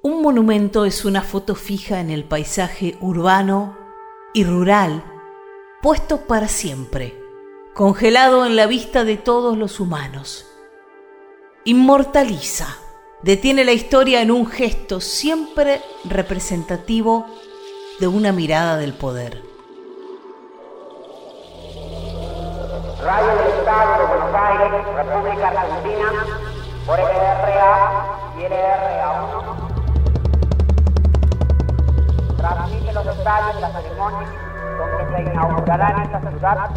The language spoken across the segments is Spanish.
Un monumento es una foto fija en el paisaje urbano y rural, puesto para siempre, congelado en la vista de todos los humanos. Inmortaliza, detiene la historia en un gesto siempre representativo de una mirada del poder. Radio del Estado de Buenos Aires, República Argentina, por y LRA1. Transmite los detalles de la ceremonia con que se inaugurará en esta ciudad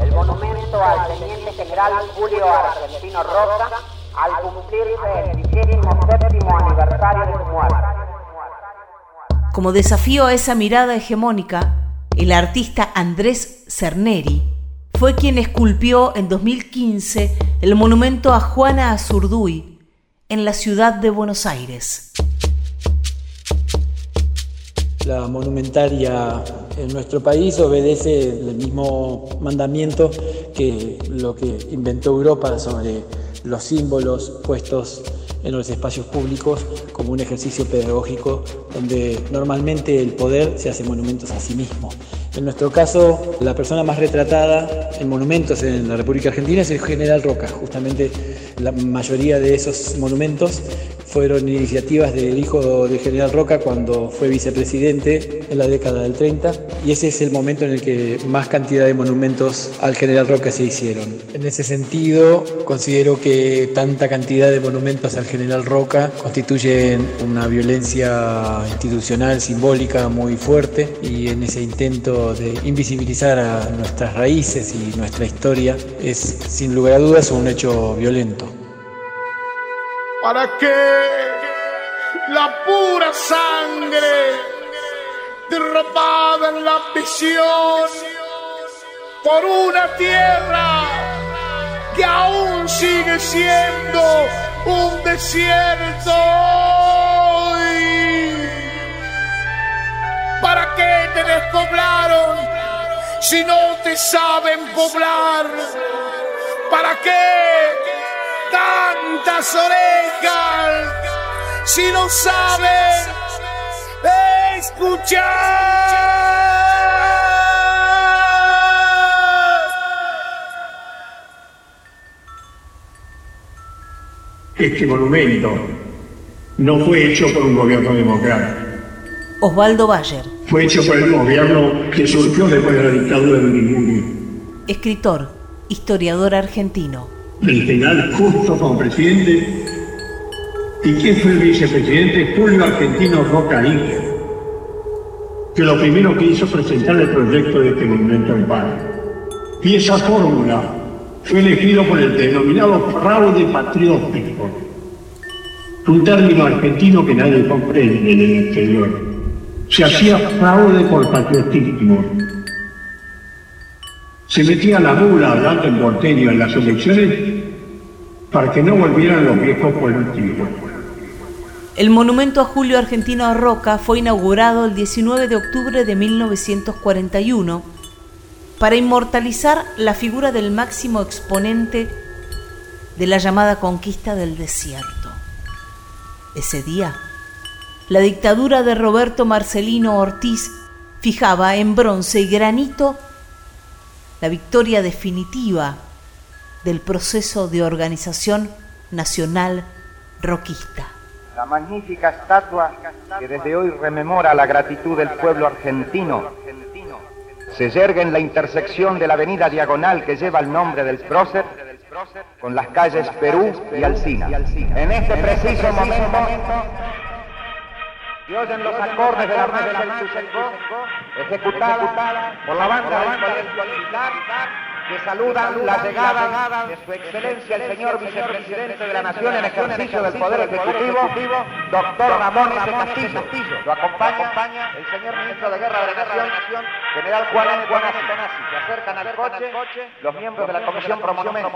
el monumento al Teniente General Julio Argentino Roca al cumplirse el 27 aniversario de su muerte. Como desafío a esa mirada hegemónica, el artista Andrés Cerneri fue quien esculpió en 2015 el monumento a Juana Azurduy en la ciudad de Buenos Aires. La monumentaria en nuestro país obedece el mismo mandamiento que lo que inventó Europa sobre los símbolos puestos en los espacios públicos como un ejercicio pedagógico donde normalmente el poder se hace monumentos a sí mismo. En nuestro caso, la persona más retratada en monumentos en la República Argentina es el general Roca. Justamente la mayoría de esos monumentos fueron iniciativas del hijo del general Roca cuando fue vicepresidente en la década del 30 y ese es el momento en el que más cantidad de monumentos al general Roca se hicieron. En ese sentido, considero que tanta cantidad de monumentos al general Roca constituyen una violencia institucional, simbólica muy fuerte y en ese intento de invisibilizar a nuestras raíces y nuestra historia es sin lugar a dudas un hecho violento para que la pura sangre derramada en la ambición por una tierra que aún sigue siendo un desierto. ¿Para qué te despoblaron si no te saben poblar? ¿Para qué? Tantas orejas si no sabes escuchar. Este monumento no fue hecho por un gobierno democrático. Osvaldo Bayer. Fue hecho por el gobierno que surgió después de la dictadura de. Escritor, historiador argentino el general Justo como presidente. ¿Y quién fue el vicepresidente? Julio Argentino Roca Inge, que lo primero que hizo presentar el proyecto de este monumento al padre. Y esa fórmula fue elegido por el denominado fraude patriótico, un término argentino que nadie comprende en el exterior. Se hacía fraude por patriotismo se metía la mula hablando en porteño en las elecciones para que no volvieran los viejos políticos. El monumento a Julio Argentino Roca fue inaugurado el 19 de octubre de 1941 para inmortalizar la figura del máximo exponente de la llamada conquista del desierto. Ese día, la dictadura de Roberto Marcelino Ortiz fijaba en bronce y granito la victoria definitiva del proceso de organización nacional roquista. La magnífica estatua que desde hoy rememora la gratitud del pueblo argentino se yergue en la intersección de la avenida diagonal que lleva el nombre del prócer con las calles Perú y Alcina. En este preciso momento y oyen los acordes de la marcha del ejecutada por la banda del colegio militar que saludan la llegada de su excelencia el señor vicepresidente de la Nación en ejercicio del Poder Ejecutivo, doctor Ramón S. Castillo. Lo acompaña el señor ministro de Guerra de la Nación, general Juan N. Tonasi. Se acercan al coche los miembros de la Comisión Pro Monumento.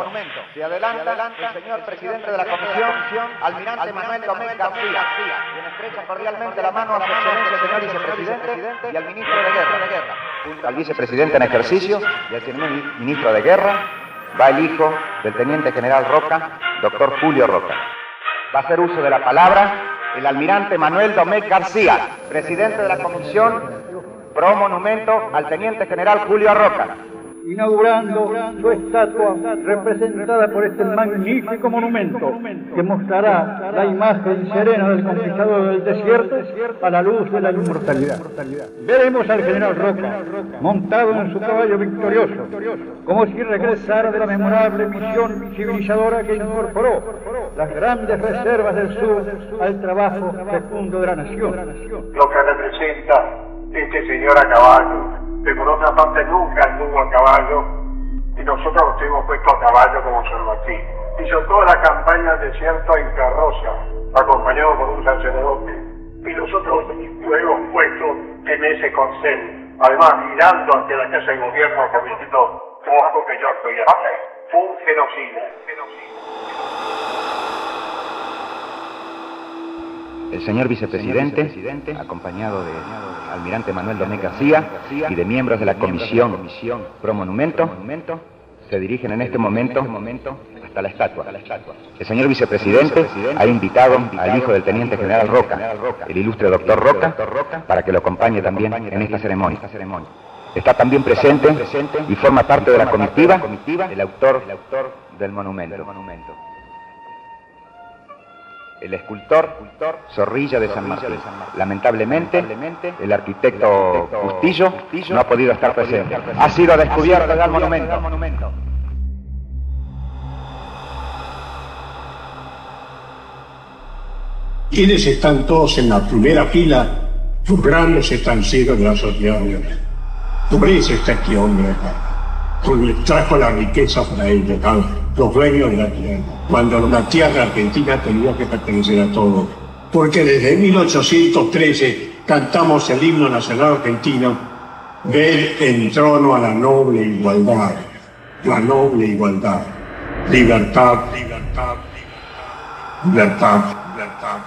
Se adelanta el señor presidente de la Comisión, almirante Manuel Domínguez García, quien estrecha cordialmente la mano a su excelencia señor vicepresidente y al ministro de Guerra. Al vicepresidente en ejercicio y al señor ministro de Guerra, va el hijo del teniente general Roca, doctor Julio Roca. Va a hacer uso de la palabra el almirante Manuel Domecq García, presidente de la Comisión Pro Monumento al Teniente General Julio Arroca inaugurando su estatua representada por este magnífico monumento que mostrará la imagen serena del conquistador del desierto a la luz de la inmortalidad. Veremos al general Roca montado en su caballo victorioso, como si regresara de la memorable misión civilizadora que incorporó las grandes reservas del sur al trabajo fecundo de la nación. Lo que representa este señor a caballo que por otra parte nunca anduvo a caballo y nosotros lo tuvimos puesto a caballo como San Martín. Hizo toda la campaña al desierto en carroza, acompañado por un sacerdote, y nosotros luego puestos en ese consejo, además mirando ante la casa de gobierno como diciendo, algo que yo estoy haciendo. Fue un genocidio. El señor vicepresidente, acompañado de almirante Manuel Domecq García y de miembros de la comisión Pro Monumento, se dirigen en este momento hasta la estatua. El señor vicepresidente ha invitado al hijo del teniente general Roca, el ilustre doctor Roca, para que lo acompañe también en esta ceremonia. Está también presente y forma parte de la comitiva el autor del monumento el escultor Zorrilla de San Martín. Lamentablemente, el arquitecto Bustillo no ha podido estar presente. Ha sido descubierto el monumento. ¿Quiénes están todos en la primera fila? Los grandes estancieros de la sociedad. Por eso está este hombre acá porque trajo la riqueza para ellos, los dueños de la tierra. Cuando la tierra argentina tenía que pertenecer a todos. Porque desde 1813 cantamos el himno nacional argentino, ver en trono a la noble igualdad, la noble igualdad, libertad, libertad, libertad, libertad, libertad,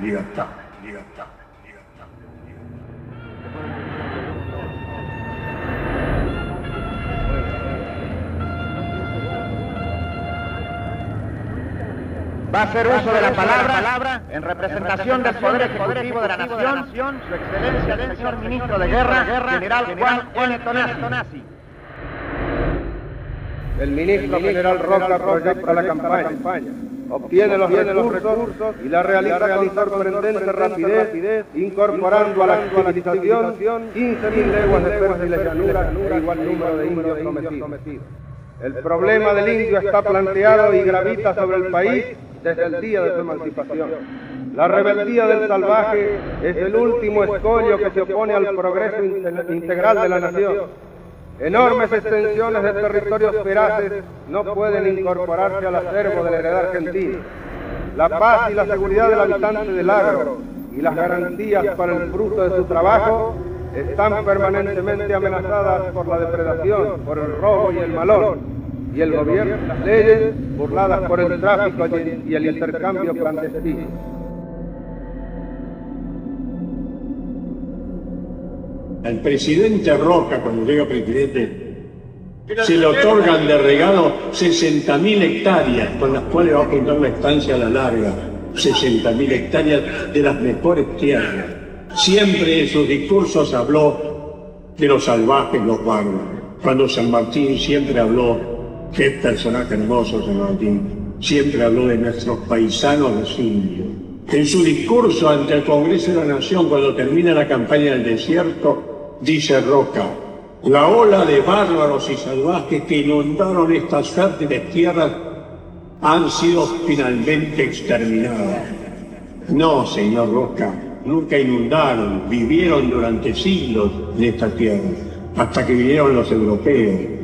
libertad. Va a hacer uso de la palabra en representación del Poder Ejecutivo de la Nación, Su Excelencia el señor Ministro de Guerra, General Juan N. Tonasi. El Ministro General Roca proyecta la campaña, obtiene los recursos y la realiza con sorprendente rapidez, incorporando a la civilización 15.000 leguas de fértiles llanuras e igual número de indios sometidos. El problema del indio está planteado y gravita sobre el país desde el día de su emancipación. La rebeldía del salvaje es el último escollo que se opone al progreso integral de la nación. Enormes extensiones de territorios feraces no pueden incorporarse al acervo de la heredad argentina. La paz y la seguridad del habitante del agro y las garantías para el fruto de su trabajo están permanentemente amenazadas por la depredación, por el robo y el malón y el gobierno las leyes burladas por el tráfico y el intercambio clandestino. Al presidente Roca, cuando llega presidente, se le otorgan de regalo 60.000 hectáreas con las cuales va a juntar la estancia a la larga. 60.000 hectáreas de las mejores tierras. Siempre en sus discursos habló de los salvajes, los bárbaros. Cuando San Martín siempre habló Qué personaje hermoso, San Martín. Siempre habló de nuestros paisanos los indios. En su discurso ante el Congreso de la Nación, cuando termina la campaña del desierto, dice Roca, la ola de bárbaros y salvajes que inundaron estas fértiles tierras han sido finalmente exterminadas. No, señor Roca, nunca inundaron, vivieron durante siglos en esta tierra, hasta que vinieron los europeos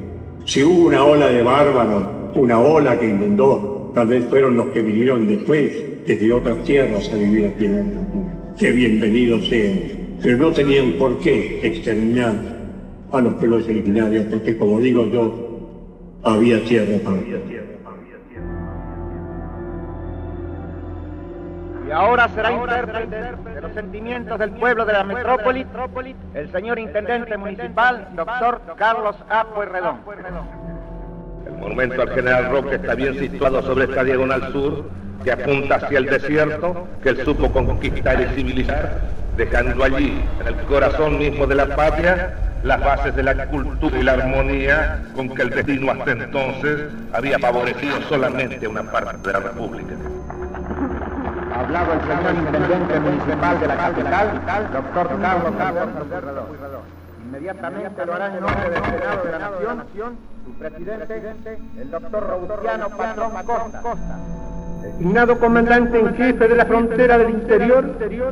si hubo una ola de bárbaros, una ola que inundó, tal vez fueron los que vinieron después, desde otras tierras a vivir aquí en. Que bienvenidos sean. Pero no tenían por qué exterminar a los pueblos originarios, porque como digo yo, había tierra para tierra. Ahora será intérprete de los sentimientos del pueblo de la metrópoli el señor intendente municipal, doctor Carlos A. Pueyrredón. El monumento al general Roque está bien situado sobre esta diagonal sur, que apunta hacia el desierto que él supo conquistar y civilizar, dejando allí, en el corazón mismo de la patria, las bases de la cultura y la armonía con que el destino hasta entonces había favorecido solamente una parte de la República. Hablado el señor intendente municipal de la capital, doctor Carlos Carlos Inmediatamente lo hará en nombre del Senado de la Nación, su presidente, el doctor Robustiano Patrón Costa. Designado comandante en jefe de la frontera del interior,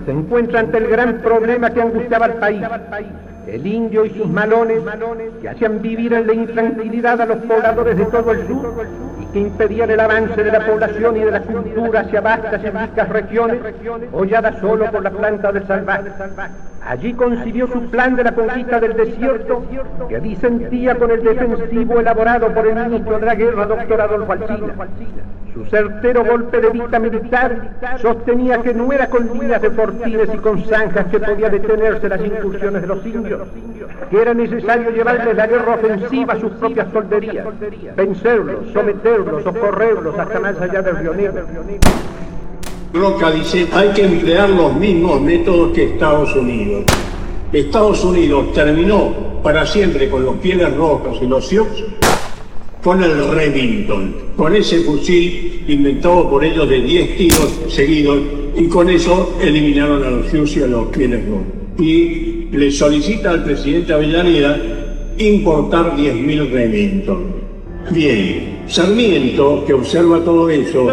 se encuentra ante el gran problema que angustiaba al país el indio y sus malones que hacían vivir en la intranquilidad a los pobladores de todo el sur y que impedían el avance de la población y de la cultura hacia vastas y ricas regiones holladas solo por la planta del salvaje. Allí concibió su plan de la conquista del desierto que disentía con el defensivo elaborado por el ministro de la guerra, doctor Adolfo Alcina. Su certero golpe de vista militar sostenía que no era con líneas de fortines y con zanjas que podía detenerse las incursiones de los indios, que era necesario llevarles la guerra ofensiva a sus propias solderías, vencerlos, someterlos, socorrerlos hasta más allá del río Negro. Roca dice, hay que emplear los mismos métodos que Estados Unidos. Estados Unidos terminó para siempre con los pieles rojos y los Sioux con el Remington, con ese fusil inventado por ellos de 10 tiros seguidos y con eso eliminaron a los Sioux y a los pieles rojos. Y le solicita al presidente Avellaneda importar 10.000 Remington. Bien, Sarmiento, que observa todo eso,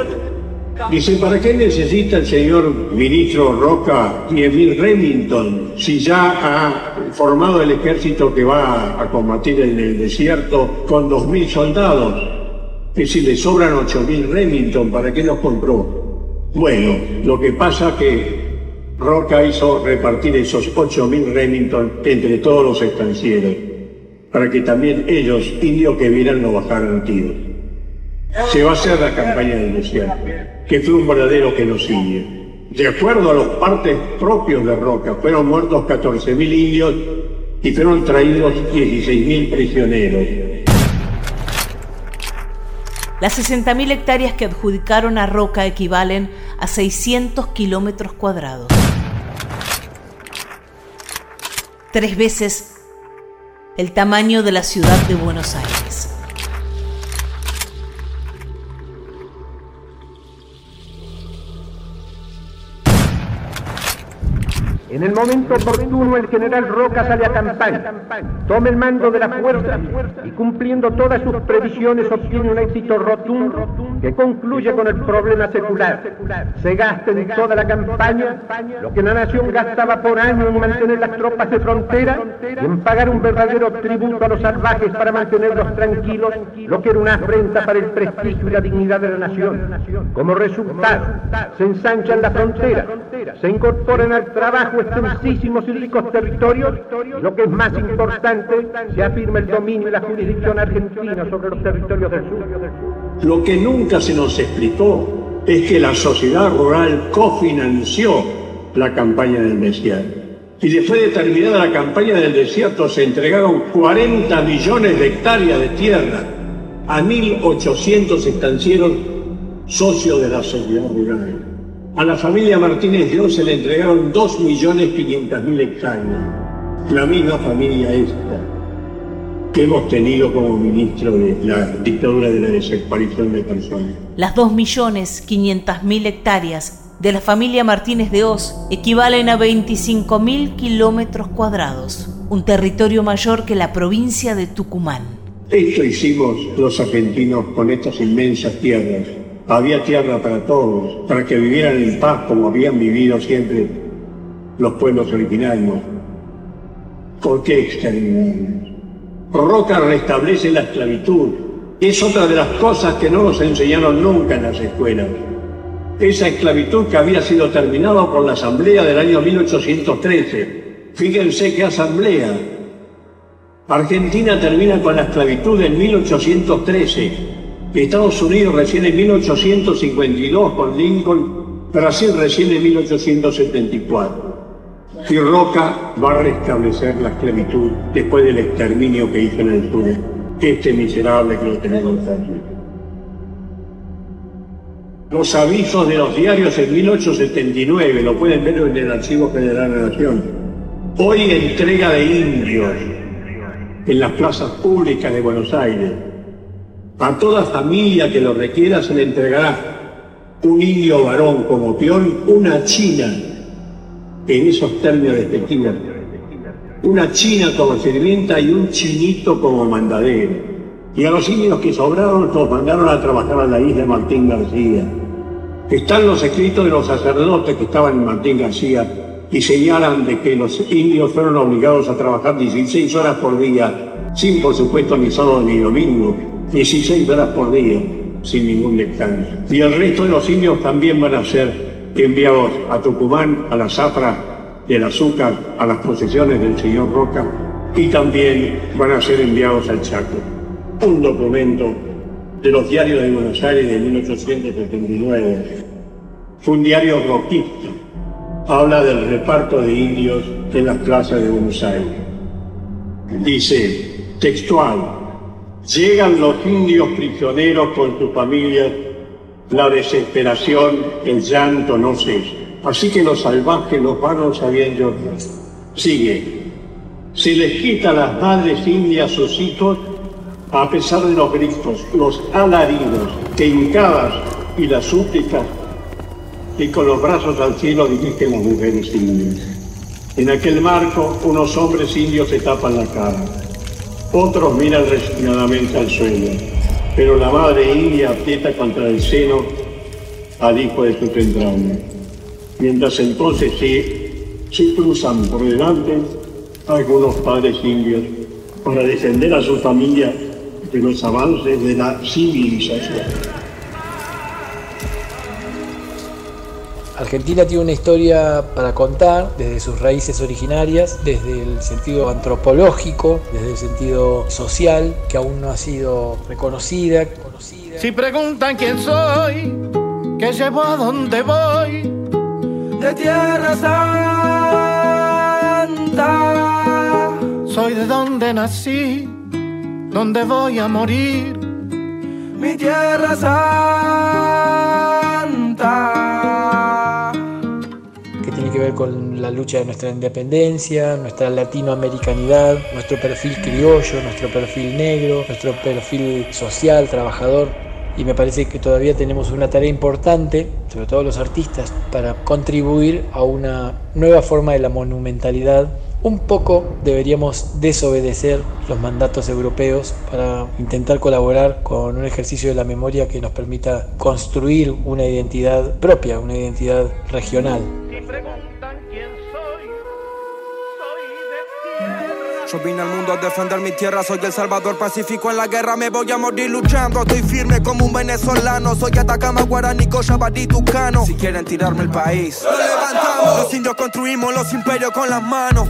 Dice, ¿para qué necesita el señor ministro Roca 10.000 Remington si ya ha formado el ejército que va a combatir en el desierto con 2.000 soldados? Y si le sobran 8.000 Remington, ¿para qué los compró? Bueno, lo que pasa que Roca hizo repartir esos 8.000 Remington entre todos los estancieros, para que también ellos, indios que vieran, no bajaran tiros. Se va a hacer la campaña desierto que fue un verdadero genocidio. De acuerdo a los partes propios de Roca, fueron muertos 14.000 indios y fueron traídos 16.000 prisioneros. Las 60.000 hectáreas que adjudicaron a Roca equivalen a 600 kilómetros cuadrados. Tres veces el tamaño de la ciudad de Buenos Aires. En el momento oportuno el general Roca sale a campaña, toma el mando de la fuerza y cumpliendo todas sus previsiones obtiene un éxito rotundo que concluye con el problema secular. Se gasta en toda la campaña lo que la nación gastaba por año en mantener las tropas de frontera y en pagar un verdadero tributo a los salvajes para mantenerlos tranquilos, lo que era una afrenta para el prestigio y la dignidad de la nación. Como resultado, se ensanchan las fronteras, se incorporan al trabajo extensísimos y ricos territorios, lo que es más importante, se afirma el dominio y la jurisdicción argentina sobre los territorios del sur. Lo que nunca se nos explicó es que la sociedad rural cofinanció la campaña del desierto. Y después de terminada la campaña del desierto se entregaron 40 millones de hectáreas de tierra a 1.800 estancieros socios de la sociedad rural. A la familia Martínez de se le entregaron 2.500.000 hectáreas. La misma familia esta que hemos tenido como ministro de la dictadura de la desaparición de personas. Las 2.500.000 hectáreas de la familia Martínez de Oz equivalen a 25.000 kilómetros cuadrados, un territorio mayor que la provincia de Tucumán. Esto hicimos los argentinos con estas inmensas tierras había tierra para todos, para que vivieran en paz como habían vivido siempre los pueblos originarios. ¿Por qué exterminarnos? Roca restablece la esclavitud. Es otra de las cosas que no nos enseñaron nunca en las escuelas. Esa esclavitud que había sido terminada por la Asamblea del año 1813. Fíjense qué asamblea. Argentina termina con la esclavitud en 1813 Estados Unidos recién en 1852 con Lincoln, Brasil recién en 1874. Y Roca va a restablecer la esclavitud después del exterminio que hizo en el sur. Este miserable que lo tenemos aquí. los avisos de los diarios en 1879, lo pueden ver en el Archivo Federal de la Nación. Hoy entrega de indios en las plazas públicas de Buenos Aires. A toda familia que lo requiera se le entregará un indio varón como peón, una china, en esos términos despectivos, una china como sirvienta y un chinito como mandadero. Y a los indios que sobraron los mandaron a trabajar a la isla de Martín García. Están los escritos de los sacerdotes que estaban en Martín García y señalan de que los indios fueron obligados a trabajar 16 horas por día, sin por supuesto ni sábado ni domingo, 16 horas por día, sin ningún descanso. Y el resto de los indios también van a ser enviados a Tucumán, a la zafra del azúcar, a las posesiones del señor Roca, y también van a ser enviados al Chaco. Un documento de los diarios de Buenos Aires de 1879. Fue un diario roquista. Habla del reparto de indios en las plazas de Buenos Aires. Dice, textual, llegan los indios prisioneros con sus familias, la desesperación, el llanto no cesa. Así que los salvajes, los vanos habían llorado. Sigue, se les quita a las madres indias sus hijos a pesar de los gritos, los alaridos, que hincadas y las súplicas, y con los brazos al cielo dirigen las mujeres indias. En aquel marco, unos hombres indios se tapan la cara, otros miran resignadamente al suelo, pero la madre india aprieta contra el seno al hijo de sus entrañas. Mientras entonces se, se cruzan por delante algunos padres indios para defender a su familia de los avances de la civilización. Argentina tiene una historia para contar desde sus raíces originarias, desde el sentido antropológico, desde el sentido social, que aún no ha sido reconocida. Si preguntan quién soy, qué llevo a dónde voy, de Tierra Santa, soy de donde nací donde voy a morir, mi tierra santa. Con la lucha de nuestra independencia, nuestra latinoamericanidad, nuestro perfil criollo, nuestro perfil negro, nuestro perfil social, trabajador. Y me parece que todavía tenemos una tarea importante, sobre todo los artistas, para contribuir a una nueva forma de la monumentalidad un poco deberíamos desobedecer los mandatos europeos para intentar colaborar con un ejercicio de la memoria que nos permita construir una identidad propia, una identidad regional. Yo vine al mundo a defender mi tierra, soy el salvador pacífico en la guerra, me voy a morir luchando. Estoy firme como un venezolano, soy Atacama, Guaraní, Coyabadí, Tucano. Si quieren tirarme el país, lo levantamos. Los indios construimos los imperios con las manos.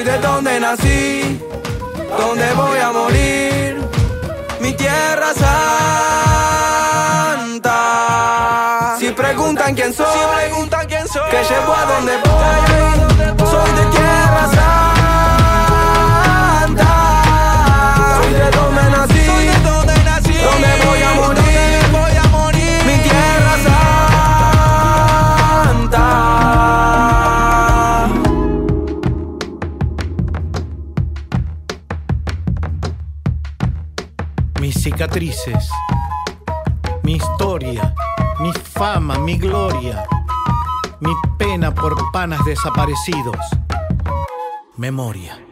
Soy de donde nací, donde voy a morir, mi Tierra Santa. Si preguntan quién soy, preguntan quién soy, que llevo a dónde voy, panas desaparecidos. Memoria.